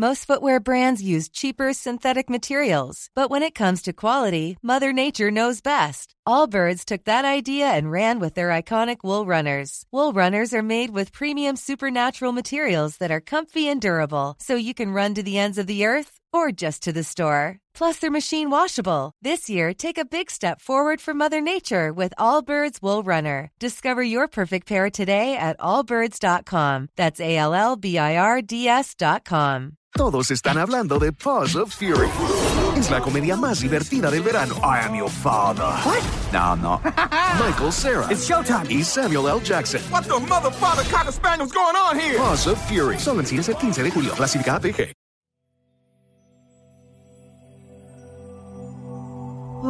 Most footwear brands use cheaper synthetic materials, but when it comes to quality, Mother Nature knows best. Allbirds took that idea and ran with their iconic wool runners. Wool runners are made with premium supernatural materials that are comfy and durable, so you can run to the ends of the earth or just to the store. Plus, they're machine washable. This year, take a big step forward for Mother Nature with Allbirds Wool Runner. Discover your perfect pair today at allbirds.com. That's A L L B I R D S.com. Todos están hablando de Paws of Fury. Es la comedia más divertida del verano. I am your father. What? No, no. Michael Sarah. It's showtime. Y Samuel L. Jackson. What the mother, father, cocker spaniel's going on here? Paws of Fury. Solo en cines el 15 de julio. Clasificada PG.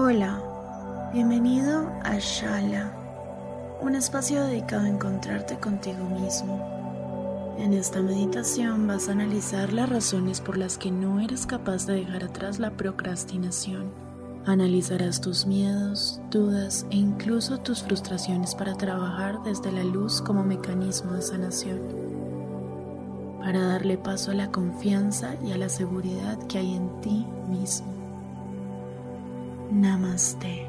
Hola, bienvenido a Shala, un espacio dedicado a encontrarte contigo mismo. En esta meditación vas a analizar las razones por las que no eres capaz de dejar atrás la procrastinación. Analizarás tus miedos, dudas e incluso tus frustraciones para trabajar desde la luz como mecanismo de sanación. Para darle paso a la confianza y a la seguridad que hay en ti mismo. Namaste.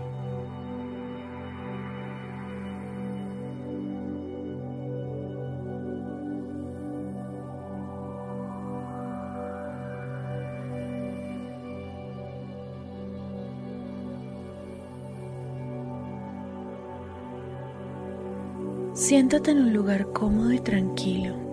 Siéntate en un lugar cómodo y tranquilo.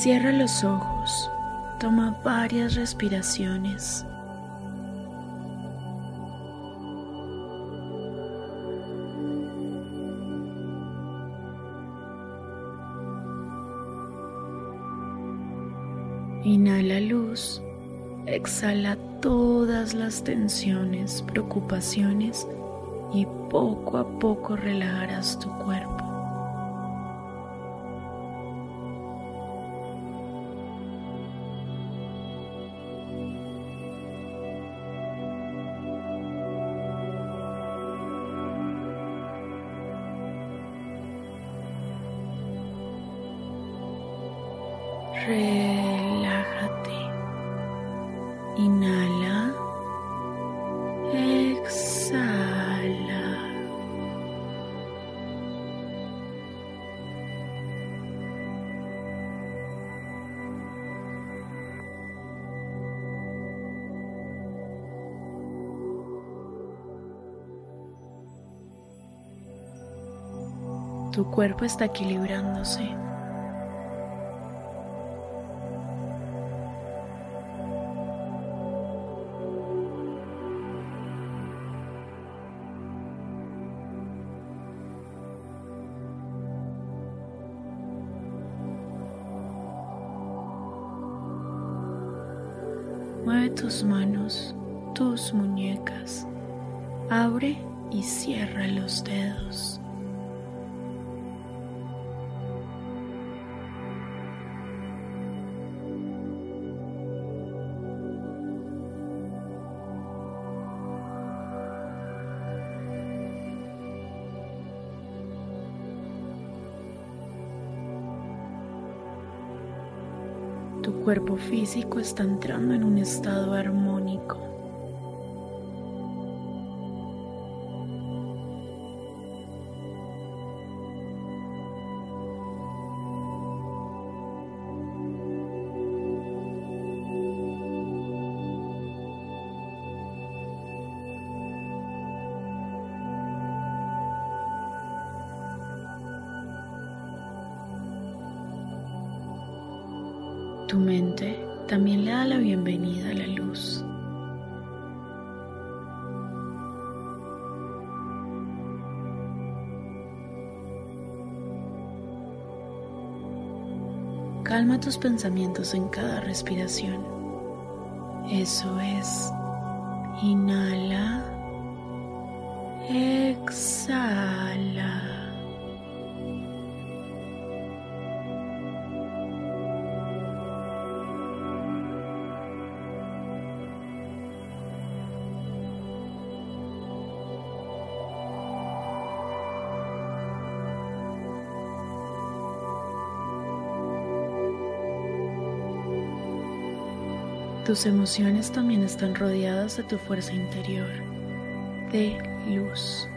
Cierra los ojos, toma varias respiraciones. Inhala luz, exhala todas las tensiones, preocupaciones y poco a poco relajarás tu cuerpo. Tu cuerpo está equilibrándose. Mueve tus manos, tus muñecas. Abre y cierra los dedos. Cuerpo físico está entrando en un estado armónico. Mente también le da la bienvenida a la luz. Calma tus pensamientos en cada respiración. Eso es. Inhala. Exhala. Tus emociones también están rodeadas de tu fuerza interior, de luz.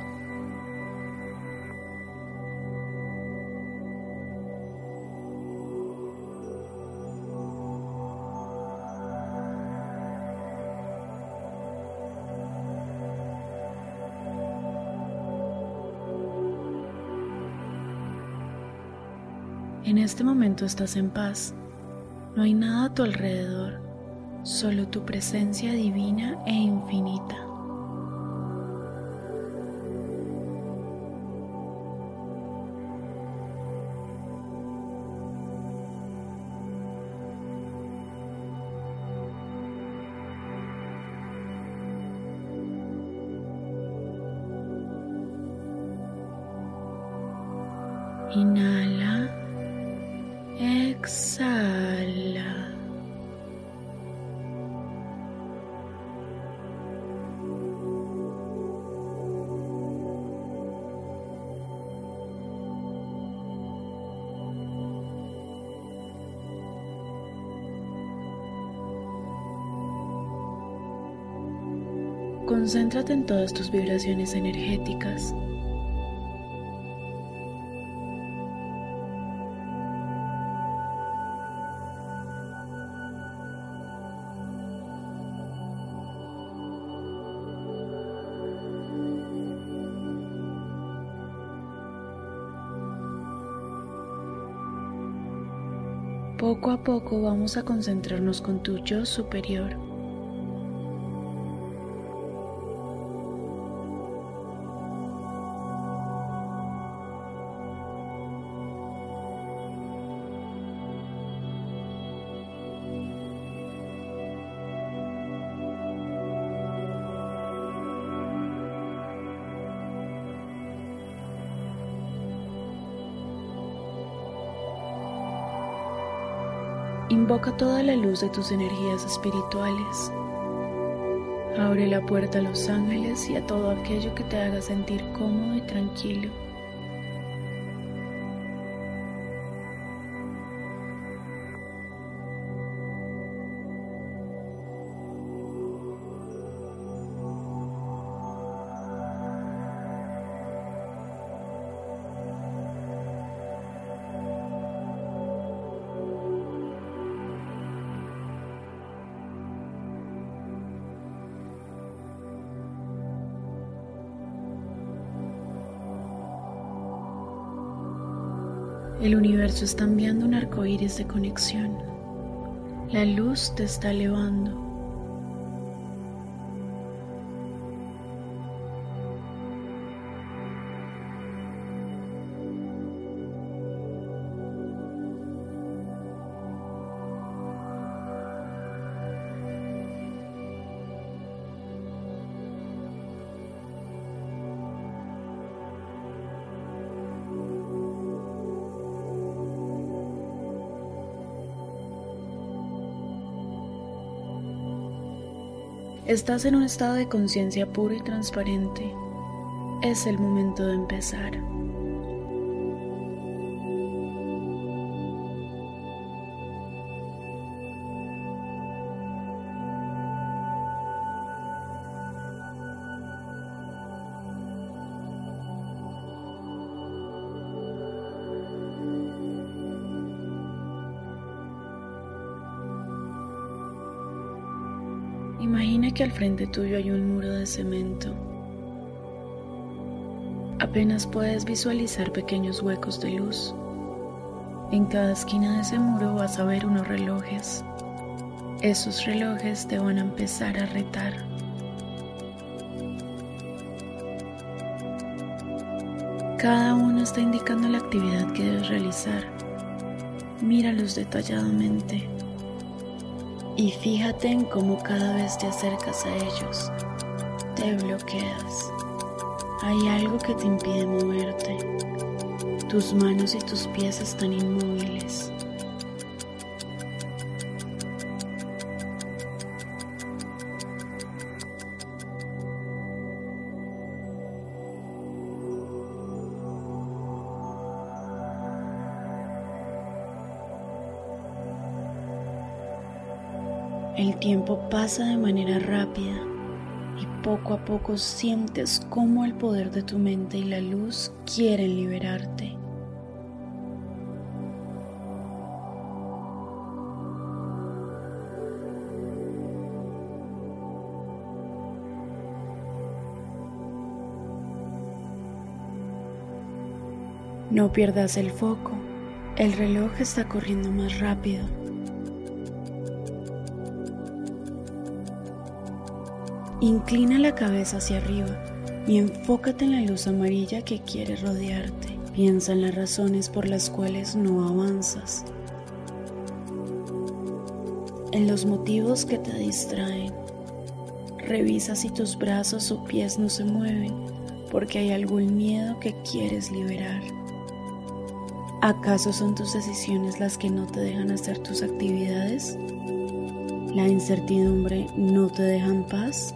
En este momento estás en paz. No hay nada a tu alrededor, solo tu presencia divina e infinita. Concéntrate en todas tus vibraciones energéticas. Poco a poco vamos a concentrarnos con tu yo superior. Invoca toda la luz de tus energías espirituales. Abre la puerta a los ángeles y a todo aquello que te haga sentir cómodo y tranquilo. El universo está enviando un arco iris de conexión. La luz te está elevando. Estás en un estado de conciencia puro y transparente. Es el momento de empezar. Imagina que al frente tuyo hay un muro de cemento. Apenas puedes visualizar pequeños huecos de luz. En cada esquina de ese muro vas a ver unos relojes. Esos relojes te van a empezar a retar. Cada uno está indicando la actividad que debes realizar. Míralos detalladamente y fíjate en cómo cada vez te acercas a ellos, te bloqueas. Hay algo que te impide moverte. Tus manos y tus pies están inmóviles. El tiempo pasa de manera rápida y poco a poco sientes cómo el poder de tu mente y la luz quieren liberarte. No pierdas el foco, el reloj está corriendo más rápido. Inclina la cabeza hacia arriba y enfócate en la luz amarilla que quiere rodearte. Piensa en las razones por las cuales no avanzas, en los motivos que te distraen. Revisa si tus brazos o pies no se mueven porque hay algún miedo que quieres liberar. ¿Acaso son tus decisiones las que no te dejan hacer tus actividades? ¿La incertidumbre no te deja en paz?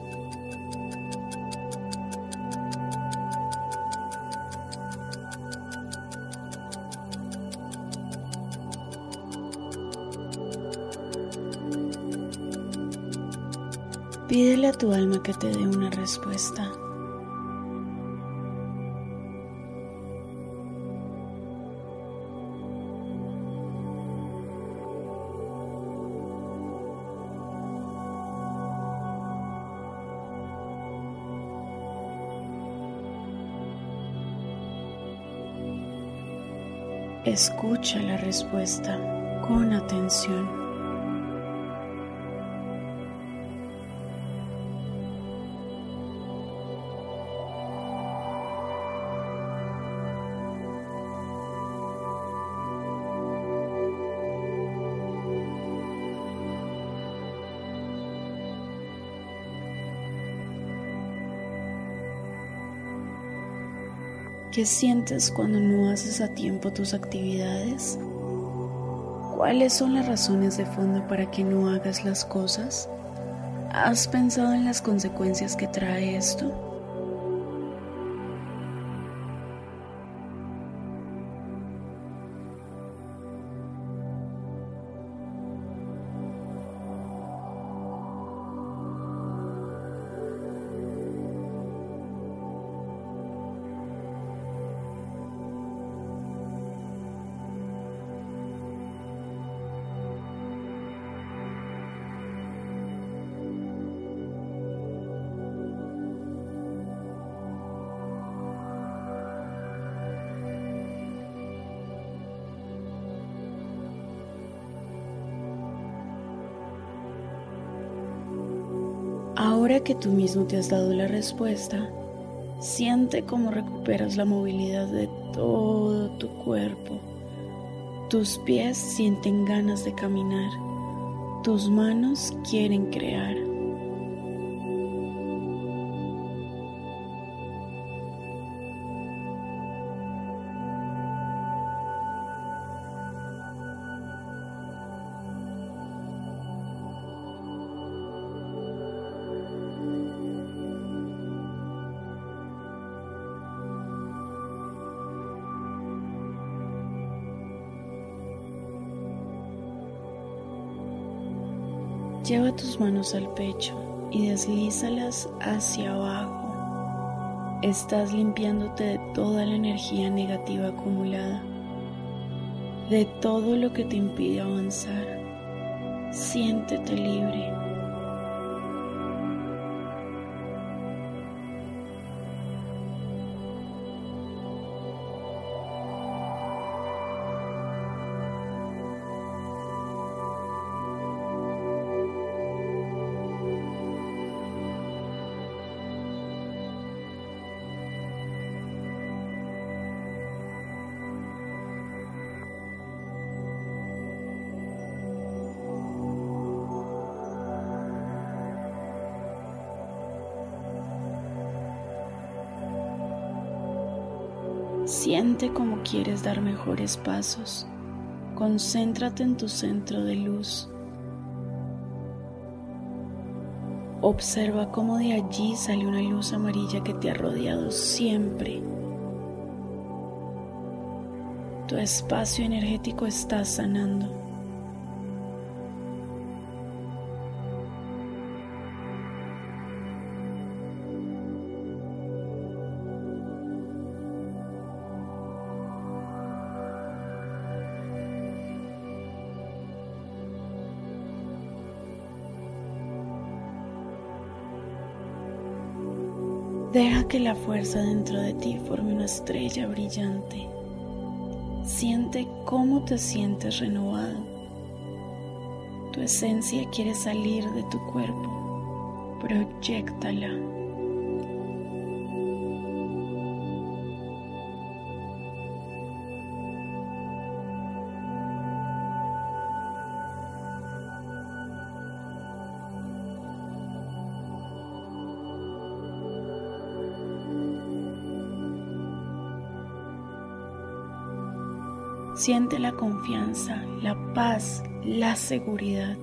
Pídele a tu alma que te dé una respuesta. Escucha la respuesta con atención. ¿Qué sientes cuando no haces a tiempo tus actividades? ¿Cuáles son las razones de fondo para que no hagas las cosas? ¿Has pensado en las consecuencias que trae esto? Ahora que tú mismo te has dado la respuesta, siente cómo recuperas la movilidad de todo tu cuerpo. Tus pies sienten ganas de caminar. Tus manos quieren crear. Manos al pecho y deslízalas hacia abajo. Estás limpiándote de toda la energía negativa acumulada, de todo lo que te impide avanzar. Siéntete libre. Como quieres dar mejores pasos. Concéntrate en tu centro de luz. Observa cómo de allí sale una luz amarilla que te ha rodeado siempre. Tu espacio energético está sanando. Que la fuerza dentro de ti forme una estrella brillante. Siente cómo te sientes renovado. Tu esencia quiere salir de tu cuerpo. Proyectala. Siente la confianza, la paz, la seguridad.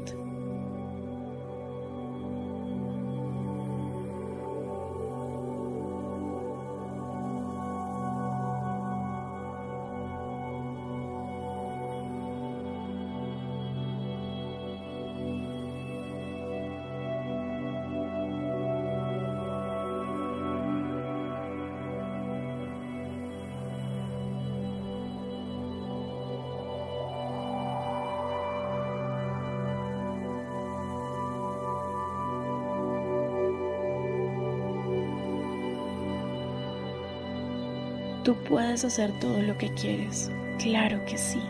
Tú puedes hacer todo lo que quieres, claro que sí.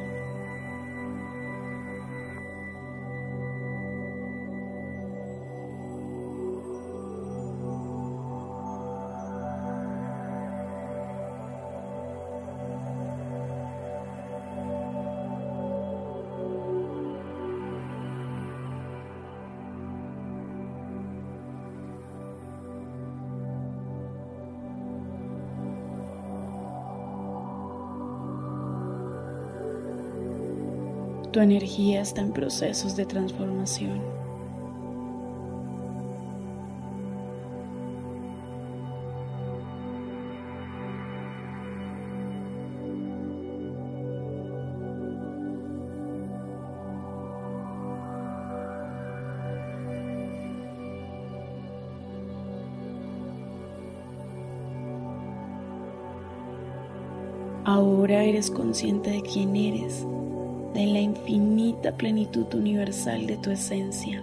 Tu energía está en procesos de transformación. Ahora eres consciente de quién eres de la infinita plenitud universal de tu esencia.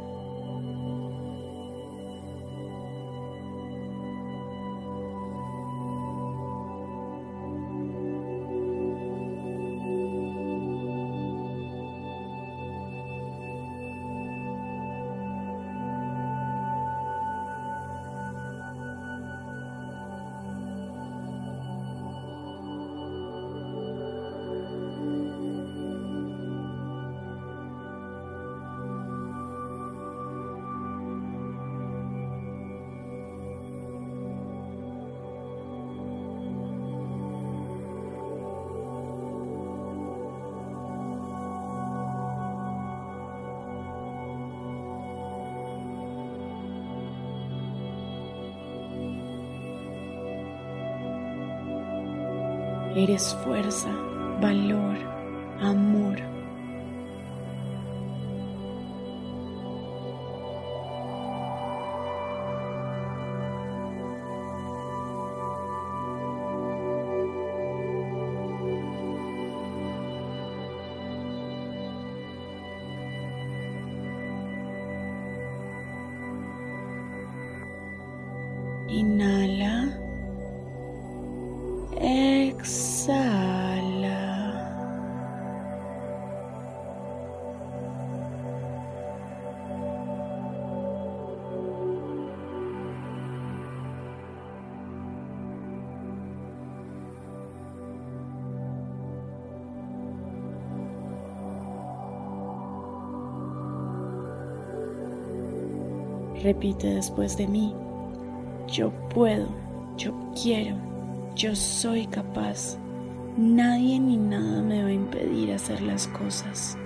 Eres fuerza, valor, amor. Inhala. Repite después de mí. Yo puedo, yo quiero, yo soy capaz. Nadie ni nada me va a impedir hacer las cosas.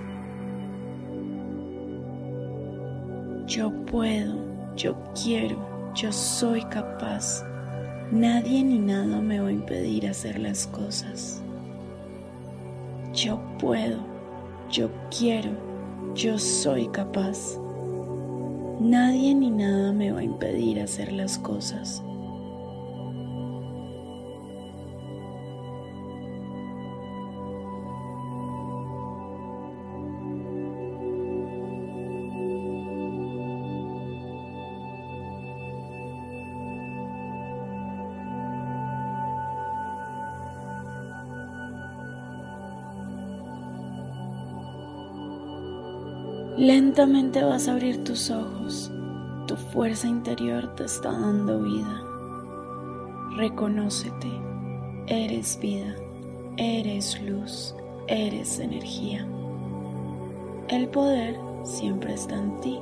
Yo puedo, yo quiero, yo soy capaz. Nadie ni nada me va a impedir hacer las cosas. Yo puedo, yo quiero, yo soy capaz. Nadie ni nada me va a impedir hacer las cosas. Lentamente vas a abrir tus ojos. Tu fuerza interior te está dando vida. Reconócete. Eres vida. Eres luz. Eres energía. El poder siempre está en ti.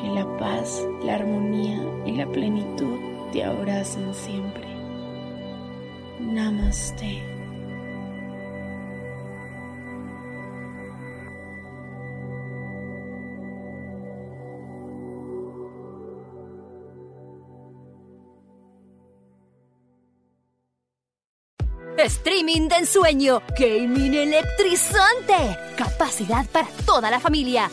Que la paz, la armonía y la plenitud te abracen siempre. Namaste. Streaming de ensueño, gaming electrizante, capacidad para toda la familia.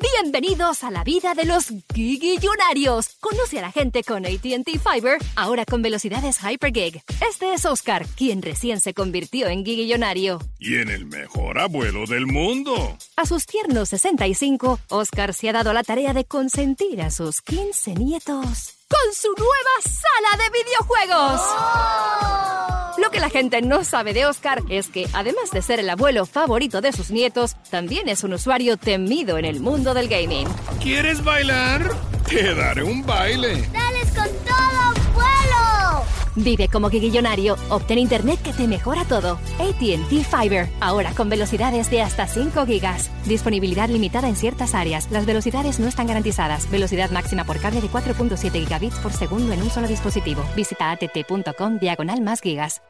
Bienvenidos a la vida de los gigillonarios. Conoce a la gente con ATT Fiber, ahora con velocidades Hypergig. Este es Oscar, quien recién se convirtió en gigillonario. Y en el mejor abuelo del mundo. A sus tiernos 65, Oscar se ha dado la tarea de consentir a sus 15 nietos con su nueva sala de videojuegos. Lo que la gente no sabe de Oscar es que, además de ser el abuelo favorito de sus nietos, también es un usuario temido en el mundo del gaming. ¿Quieres bailar? Te daré un baile. ¡Dales con todo, abuelo! Vive como guiguillonario. Obtén internet que te mejora todo. ATT Fiber. Ahora con velocidades de hasta 5 gigas. Disponibilidad limitada en ciertas áreas. Las velocidades no están garantizadas. Velocidad máxima por cable de 4.7 gigabits por segundo en un solo dispositivo. Visita att.com diagonal más gigas.